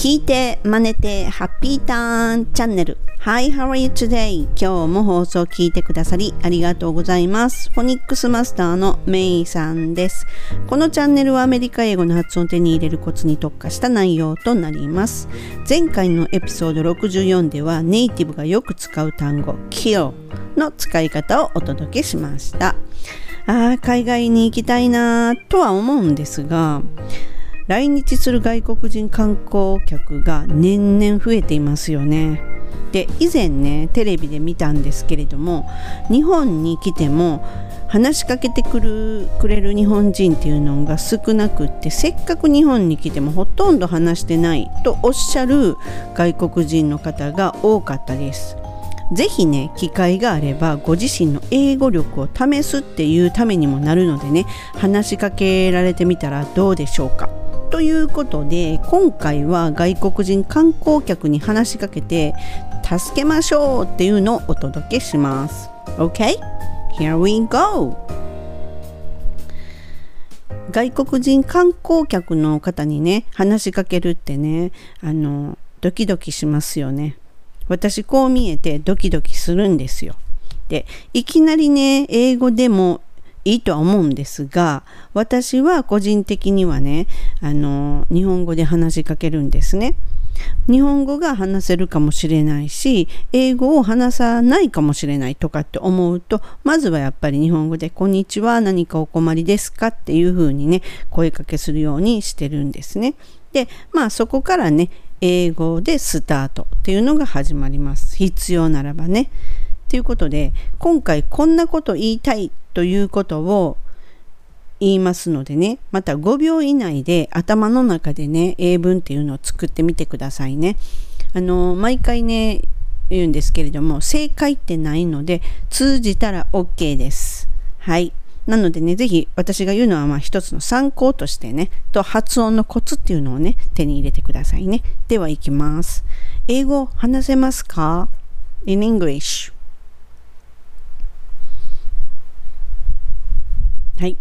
聞いて、真似て、ハッピーターンチャンネル。Hi, how are you today? 今日も放送を聞いてくださりありがとうございます。フォニックスマスターのメイさんです。このチャンネルはアメリカ英語の発音を手に入れるコツに特化した内容となります。前回のエピソード64ではネイティブがよく使う単語 kill の使い方をお届けしました。ああ、海外に行きたいなとは思うんですが、来日する外国人観光客が年々増えていますよね。で以前ねテレビで見たんですけれども日本に来ても話しかけてくるくれる日本人っていうのが少なくってせっかく日本に来てもほとんど話してないとおっしゃる外国人の方が多かったです。ぜひね機会があればご自身の英語力を試すっていうためにもなるのでね話しかけられてみたらどうでしょうか。ということで今回は外国人観光客に話しかけて助けましょうっていうのをお届けします。OK? Here we go! 外国人観光客の方にね話しかけるってねあのドキドキしますよね。私こう見えてドキドキするんですよ。でいきなりね英語でもいいとは思うんですが私は個人的にはねあの日本語で話しかけるんですね。日本語が話せるかもしれないし英語を話さないかもしれないとかって思うとまずはやっぱり日本語で「こんにちは何かお困りですか?」っていうふうにね声かけするようにしてるんですね。でまあそこからね英語でスタートっていうのが始まります。必要ならばね。ということで今回こんなこと言いたいということを言いますのでねまた5秒以内で頭の中でね英文っていうのを作ってみてくださいね。あの毎回ね言うんですけれども正解ってないので通じたら OK です。はい。なのでね、ぜひ私が言うのはまあ一つの参考としてね、と発音のコツっていうのをね、手に入れてくださいね。では行きます。英語話せますか ?in English はい。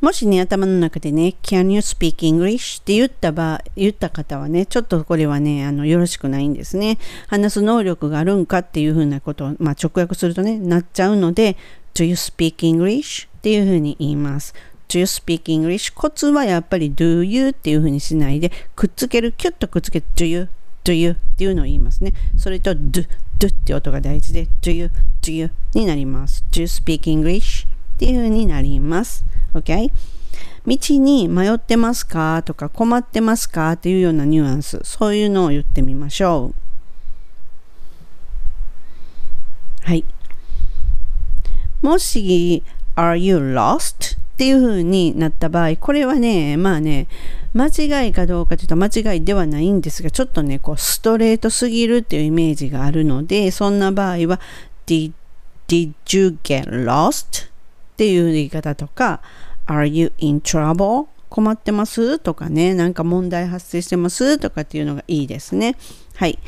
もしね、頭の中でね、Can you speak English? って言った場言った方はね、ちょっとこれはね、あの、よろしくないんですね。話す能力があるんかっていうふうなことを、まあ、直訳するとね、なっちゃうので、Do you speak English? っていうふうに言います。Do you speak English? コツはやっぱり Do you? っていうふうにしないで、くっつける、キュッとくっつけて Do you? Do you? っていうのを言いますね。それと Do, Do って音が大事で Do you? Do you? になります。Do you speak English? っていう風になります。OK? 道に迷ってますか？とか困ってますか？っていうようなニュアンス、そういうのを言ってみましょう。はい。もし、Are you lost? っていう風になった場合、これはね、まあね、間違いかどうかというと間違いではないんですが、ちょっとね、こうストレートすぎるっていうイメージがあるので、そんな場合は、Did, did you get lost? っていう言い方とか Are you in trouble? 困ってます？とかね、なんか問題発生してます？とかっていうのがいいですね。はい。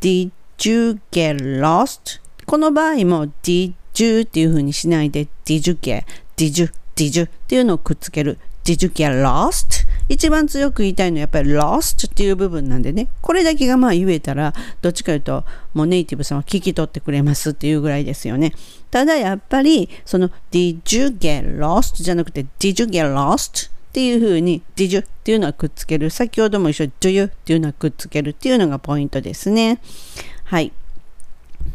Did you get lost? この場合も Did you っていう風にしないで Did you get? Did you? Did you? っていうのをくっつける。Did you get lost? 一番強く言いたいのはやっぱり lost っていう部分なんでね。これだけがまあ言えたら、どっちか言うともうネイティブさんは聞き取ってくれますっていうぐらいですよね。ただやっぱり、その did you get lost じゃなくて did you get lost? っていう風に did you っていうのはくっつける。先ほども一緒に do you っていうのはくっつけるっていうのがポイントですね。はい。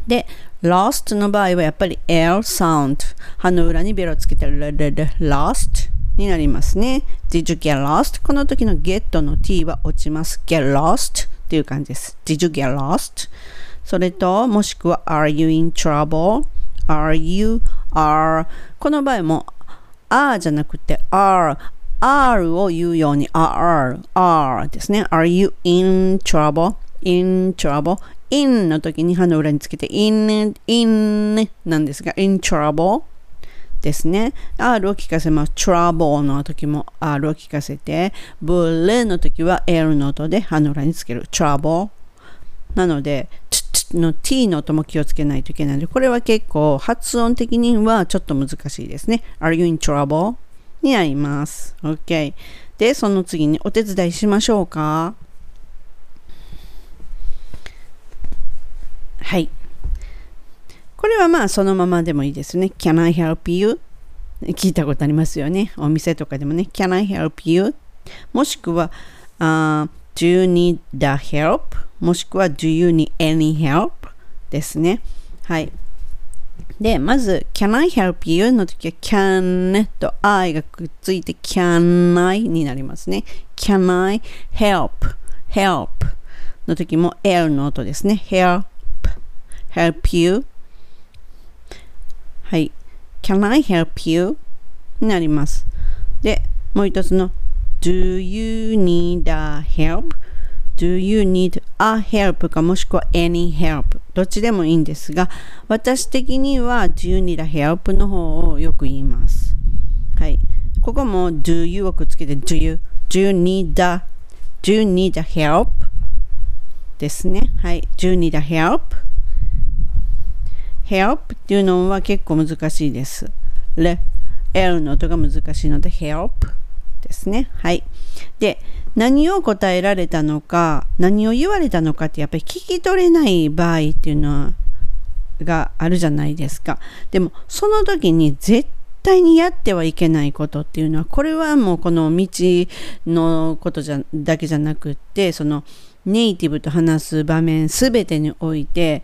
で、lost の場合はやっぱり L サウンド。歯の裏にベロつけて lost になりますね。Did you get lost? この時の get の t は落ちます。get lost っていう感じです。Did you get lost? それと、もしくは Are you in trouble? Are you are この場合も are じゃなくて are R を言うように R, R ですね。Are you in trouble? in trouble? in の時に歯の裏につけて in, in なんですが in trouble ですね。R を聞かせます。trouble の時も R を聞かせて、ブレの時は L の音で歯の裏につける。trouble なので、の t の音も気をつけないといけないので、これは結構発音的にはちょっと難しいですね。Are you in trouble? になります。OK。で、その次にお手伝いしましょうかはい。これはまあそのままでもいいですね。Can I help you? 聞いたことありますよね。お店とかでもね。Can I help you? もしくは、uh, Do you need the help? もしくは Do you need any help? ですね。はい。で、まず、Can I help you? の時は Can と I がくっついて Can I になりますね。Can I help? help の時も L の音ですね。help help you はい。Can I help you? になります。で、もう一つの Do you need a help? Do you need a help かもしくは any help どっちでもいいんですが私的には Do you need a help の方をよく言いますはいここも Do you をくっつけて Do you Do you need a Do you need a help ですねはい Do you need a help help っていうのは結構難しいです。レ L の音が難しいので help ですね。はい。で何を答えられたのか何を言われたのかってやっぱり聞き取れない場合っていうのはがあるじゃないですか。でもその時に絶対にやってはいけないことっていうのはこれはもうこの道のことじゃだけじゃなくってそのネイティブと話す場面全てにおいて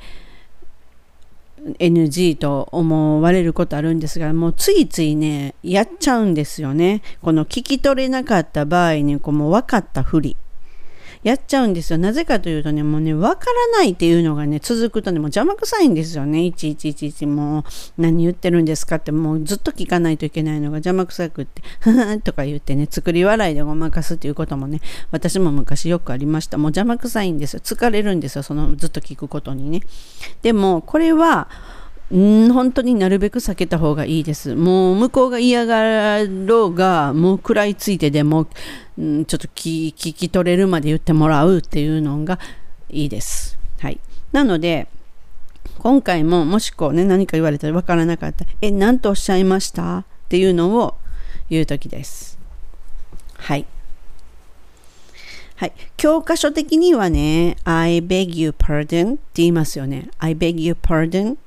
NG と思われることあるんですがもうついついねやっちゃうんですよね。この聞き取れなかった場合にこうもう分かったふり。やっちゃうんですよ。なぜかというとねもうね分からないっていうのがね続くとねもう邪魔くさいんですよね。いちいちいちいちもう何言ってるんですかってもうずっと聞かないといけないのが邪魔くさくってふふとか言ってね作り笑いでごまかすっていうこともね私も昔よくありました。もう邪魔くさいんですよ。疲れるんですよそのずっと聞くことにね。でもこれはん本当になるべく避けた方がいいです。もう向こうが嫌がろうが、もう食らいついてでも、んちょっと聞き取れるまで言ってもらうっていうのがいいです。はい。なので、今回ももしこうね、何か言われたら分からなかったら、え、何とおっしゃいました？っていうのを言うときです。はい。はい。教科書的にはね、I beg you pardon って言いますよね。I beg you pardon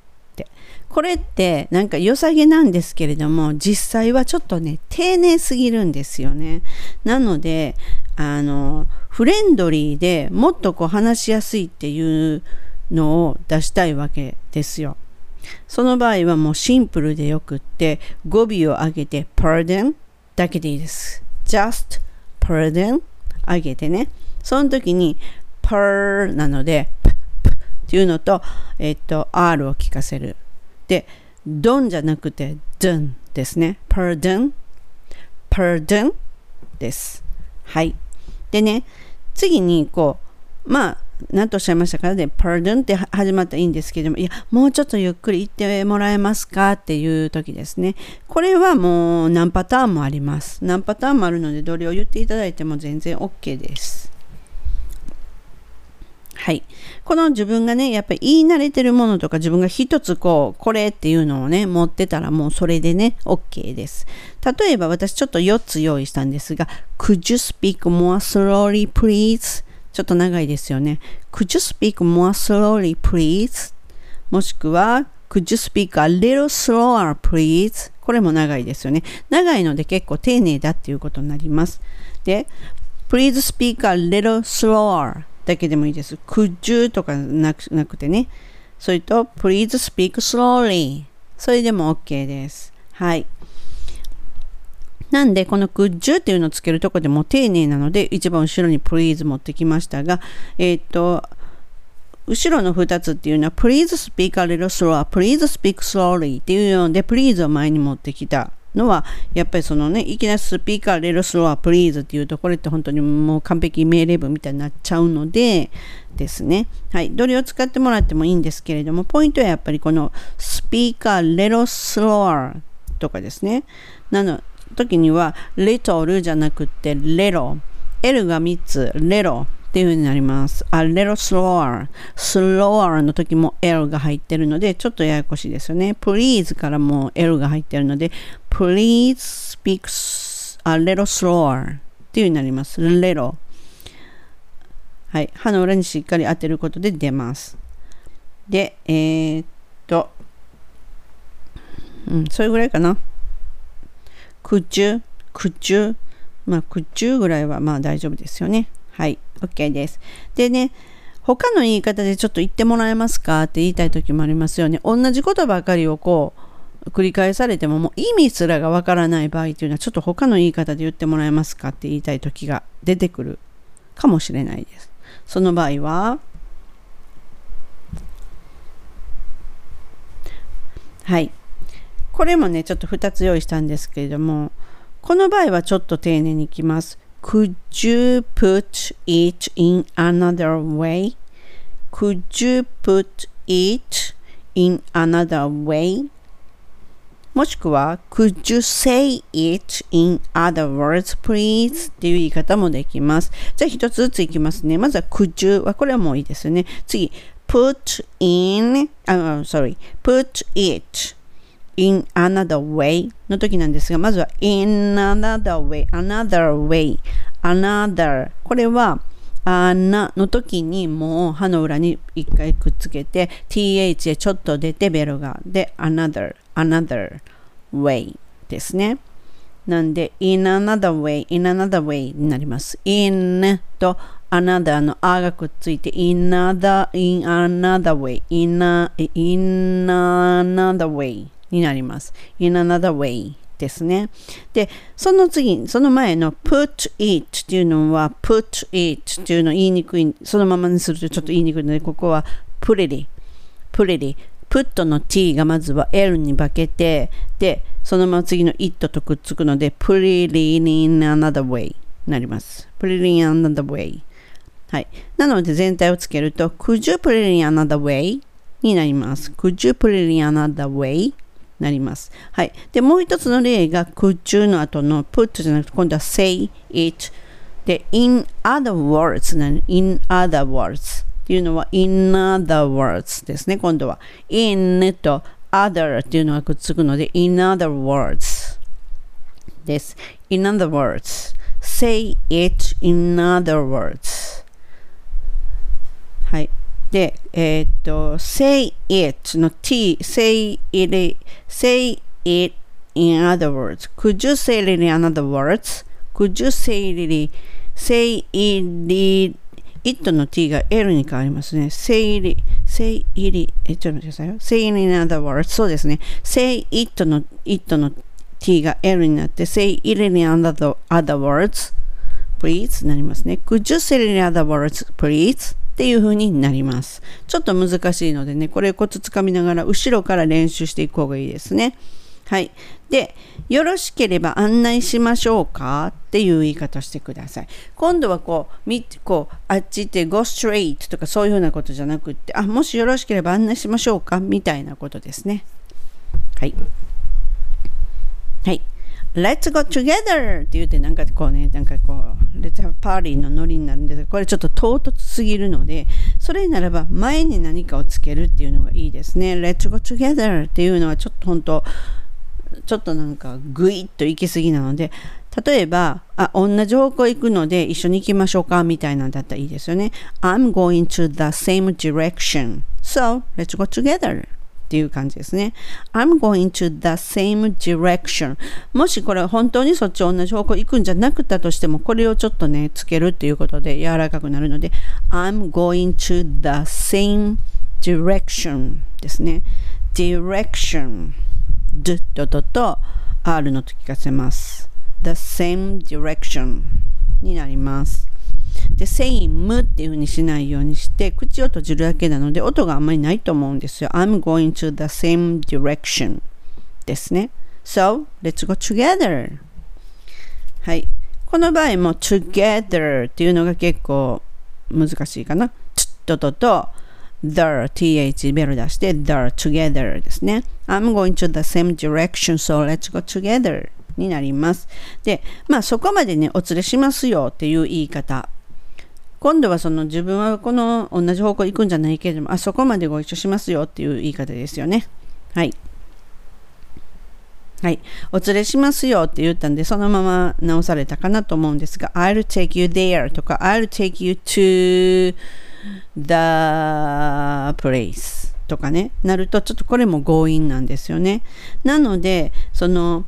これってなんか良さげなんですけれども実際はちょっとね丁寧すぎるんですよね。なのであのフレンドリーでもっとこう話しやすいっていうのを出したいわけですよ。その場合はもうシンプルでよくって語尾を上げて pardon だけでいいです。just pardon 上げてね。その時に per なのでっていうのと、えっと、R を聞かせる。で、ドンじゃなくて、ドンですね。pardon, pardon? です。はい。でね、次にこう、まあ、何とおっしゃいましたかね、pardon って始まったらいいんですけども、いや、もうちょっとゆっくり言ってもらえますか？っていう時ですね。これはもう何パターンもあります。何パターンもあるので、どれを言っていただいても全然 OK です。はい。この自分がね、やっぱり言い慣れてるものとか自分が一つこう、これっていうのをね、持ってたらもうそれでね、OK です。例えば私ちょっと4つ用意したんですが、Could you speak more slowly please? ちょっと長いですよね。Could you speak more slowly please? もしくは、Could you speak a little slower please? これも長いですよね。長いので結構丁寧だっていうことになります。で、Please speak a little slower だけでもいいです。could you とかなくなくてね。それと please speak slowly それでも OK です。はい。なんで、この could you っていうのをつけるとこでも丁寧なので、一番後ろに please 持ってきましたが、えっ、ー、と、後ろの2つっていうのは please speak a little slower, please speak slowly っていうので please を前に持ってきたのは、やっぱりそのね、いきなりスピーカーレルスロアプリーズっていうと、これって本当にもう完璧命令文みたいになっちゃうのでですね。はい。どれを使ってもらってもいいんですけれども、ポイントはやっぱりこのスピーカーレロスロアとかですね。なの時には、レトルじゃなくて、レロ。L が3つ、レロ。っていう風になります。a little slower. slower の時も L が入ってるので、ちょっとややこしいですよね。please からも L が入ってるので、please speak a little slower っていうになります。little。はい。歯の裏にしっかり当てることで出ます。で、えー、っと、うん、それぐらいかな。口中、口中、まあ、口中ぐらいはまあ大丈夫ですよね。はい、OK です。でね、他の言い方でちょっと言ってもらえますかって言いたい時もありますよね。同じことばかりをこう、繰り返されてももう意味すらがわからない場合というのはちょっと他の言い方で言ってもらえますかって言いたい時が出てくるかもしれないです。その場合は、はい。これもね、ちょっと2つ用意したんですけれども、この場合はちょっと丁寧にいきます。Could you put it in another way? Could you put it in another way? もしくは Could you say it in other words please? っていう言い方もできます。じゃあ一つずついきますね。まずは Could you はこれはもういいですね。次 Put in, uh, sorry, put it in another way の時なんですが、まずは in another way, another way, another これはあなの時にもう歯の裏に一回くっつけて th でちょっと出てベルがで another, another way ですね。なんで in another way, in another way になります。in と another の a がくっついて in another, in another way, in, a, in another way になります。in another way ですね。で、その次、その前の put it っていうのは put it っていうの言いにくい、そのままにするとちょっと言いにくいので、ここは put it, put it, put の t がまずは l に化けて、で、そのまま次の it とくっつくので、put it in another way になります。put it in another way はい。なので全体をつけると、could you put it in another way? になります。could you put it in another way? なります。はい。で、もう一つの例が、could you の後の put じゃなくて、今度は say it で、in other words な in other words っていうのは in other words ですね。今度は in と other っていうのがくっつくので in other words です。in other words say it in other words はい。で、えっ、と、say it の t, say it, say it in other words. Could you say it in other words? Could you say it, say it, it の t が l に変わりますね。say it, say it, え、ちょっと待ってくださいよ。say it in other words. そうですね。say it の it の t が l になって、say it in other, other words. please なりますね。Could you say it in other words, please? っていう風になります。ちょっと難しいのでね、これコツつかみながら後ろから練習していく方がいいですね。はい。で、よろしければ案内しましょうかっていう言い方してください。今度はこう、みこうあっち行って go straight とかそういうふうなことじゃなくって、あ、もしよろしければ案内しましょうかみたいなことですね。はい。はい。Let's go together! って言ってなんかこうね、なんかこう、Let's have party のノリになるんですが、これちょっと唐突すぎるので、それならば前に何かをつけるっていうのがいいですね。Let's go together! っていうのはちょっと本当、ちょっとなんかグイッと行き過ぎなので、例えば、あ、同じ方向行くので一緒に行きましょうかみたいなんだったらいいですよね。I'm going to the same direction. So, let's go together. っていう感じですね。I'm going to the same direction. もしこれ本当にそっち同じ方向行くんじゃなくたとしても、これをちょっとね、つけるっていうことで柔らかくなるので、I'm going to the same direction ですね。direction d ととと r のと聞かせます。the same direction になります。で、same っていう風にしないようにして、口を閉じるだけなので、音があんまりないと思うんですよ。I'm going to the same direction ですね。So, let's go together. はい。この場合も together っていうのが結構難しいかな。ちょっとと the, th ベル出して the together ですね。I'm going to the same direction, so let's go together になります。で、まあそこまでね、お連れしますよっていう言い方今度はその自分はこの同じ方向行くんじゃないけれども、あそこまでご一緒しますよっていう言い方ですよね。はい。はい。お連れしますよって言ったんで、そのまま直されたかなと思うんですが、I'll take you there とか、I'll take you to the place とかね、なると、ちょっとこれも強引なんですよね。なので、その、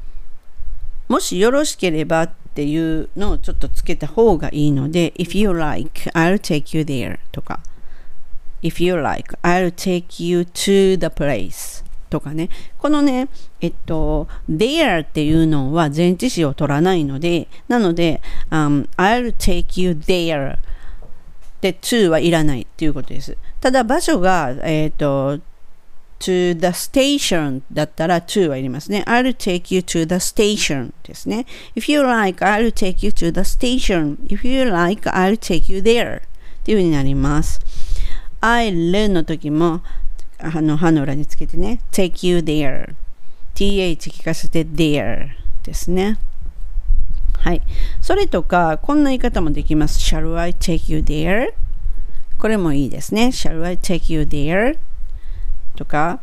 もしよろしければっっていうのをちょっとつけた方がいいので、If you like, I'll take you there とか、If you like, I'll take you to the place とかね。このね、えっと、there っていうのは前置詞を取らないので、なので、um, I'll take you there で to はいらないっていうことです。ただ場所が、えっと、to the station だったら to はいりますね。I'll take you to the station ですね。If you like, I'll take you to the station. If you like, I'll take you there っていう風になります。I'll の時もあの歯の裏につけてね take you there th 聞かせて there ですねはいそれとかこんな言い方もできます shall I take you there これもいいですね shall I take you there とか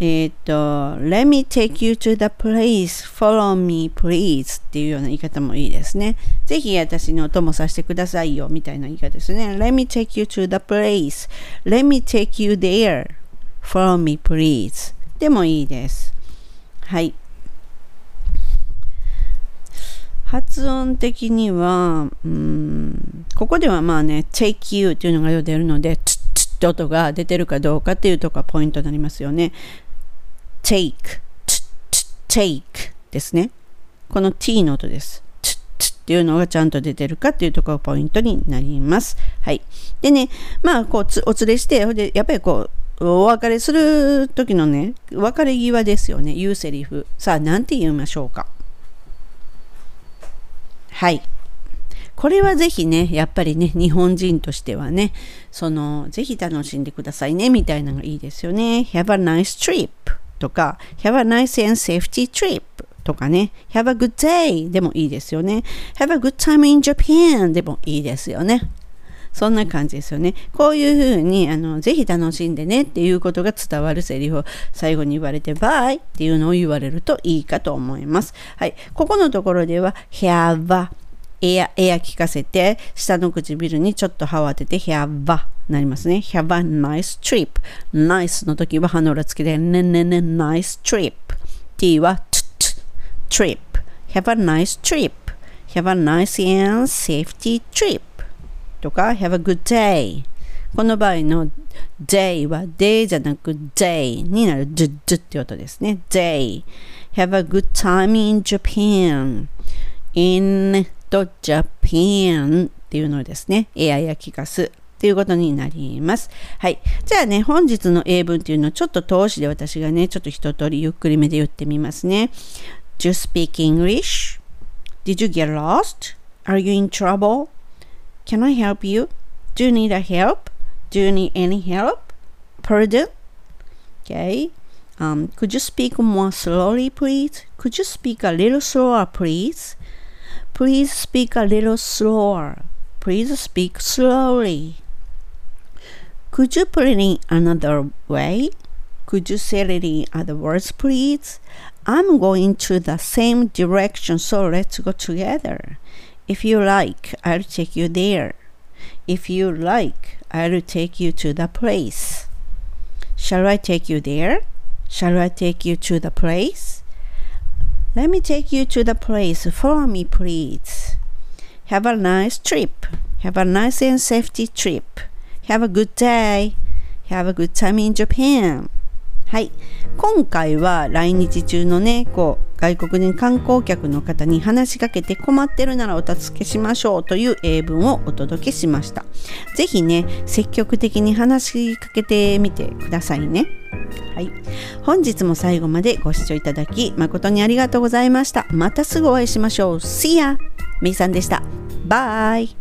えっ、ー、と let me take you to the place follow me please っていうような言い方もいいですねぜひ私にお供させてくださいよみたいな言い方ですね let me take you to the place let me take you there Follow me please でもいいです。はい。発音的には、うん、ここではまあね、take you というのが出るので、音が出てるかどうかっていうとこがポイントになりますよね。take, つつ take ですね。この t の音です。つつっていうのがちゃんと出てるかっていうところがポイントになります。はい。でね、まあ、こうお連れして、でやっぱりこう、お別れする時のね、別れ際ですよね、言うセリフ。さあ、何て言いましょうか。はい。これはぜひね、やっぱりね、日本人としてはね、その、ぜひ楽しんでくださいね、みたいなのがいいですよね。Have a nice trip とか、Have a nice and safety trip とかね、Have a good day でもいいですよね。Have a good time in Japan でもいいですよね。そんな感じですよね。こういうふうに、あの、ぜひ楽しんでねっていうことが伝わるセリフを最後に言われて、バイっていうのを言われるといいかと思います。はい。ここのところでは、have エア、エア聞かせて、下の唇にちょっと歯を当てて、have a なりますね。have a nice trip。nice の時は歯の裏つけて、ねねね nice trip。t は t t trip。have a nice trip。have a nice and safety trip。とか Have a good day この場合の day は day じゃなく day になる d d って音ですね day Have a good time in Japan in と Japan っていうのですねエア焼きかすっていうことになります。はい。じゃあね、本日の英文っていうのをちょっと通しで私がね、ちょっと一通りゆっくりめで言ってみますね。Do you speak English? Did you get lost? Are you in trouble? Can I help you? Do you need a help? Do you need any help? Pardon? Okay. Um, could you speak more slowly, please? Could you speak a little slower, please? Please speak a little slower. Please speak slowly. Could you put it in another way? Could you say it in other words, please? I'm going to the same direction, so let's go together. If you like, I'll take you there. If you like, I'll take you to the place. Shall I take you there? Shall I take you to the place? Let me take you to the place. Follow me, please. Have a nice trip. Have a nice and safety trip. Have a good day. Have a good time in Japan. はい。今回は来日中のね、こう、外国人観光客の方に話しかけて困ってるならお助けしましょうという英文をお届けしました。ぜひね、積極的に話しかけてみてくださいね。はい。本日も最後までご視聴いただき誠にありがとうございました。またすぐお会いしましょう。See ya! めいさんでした。バイ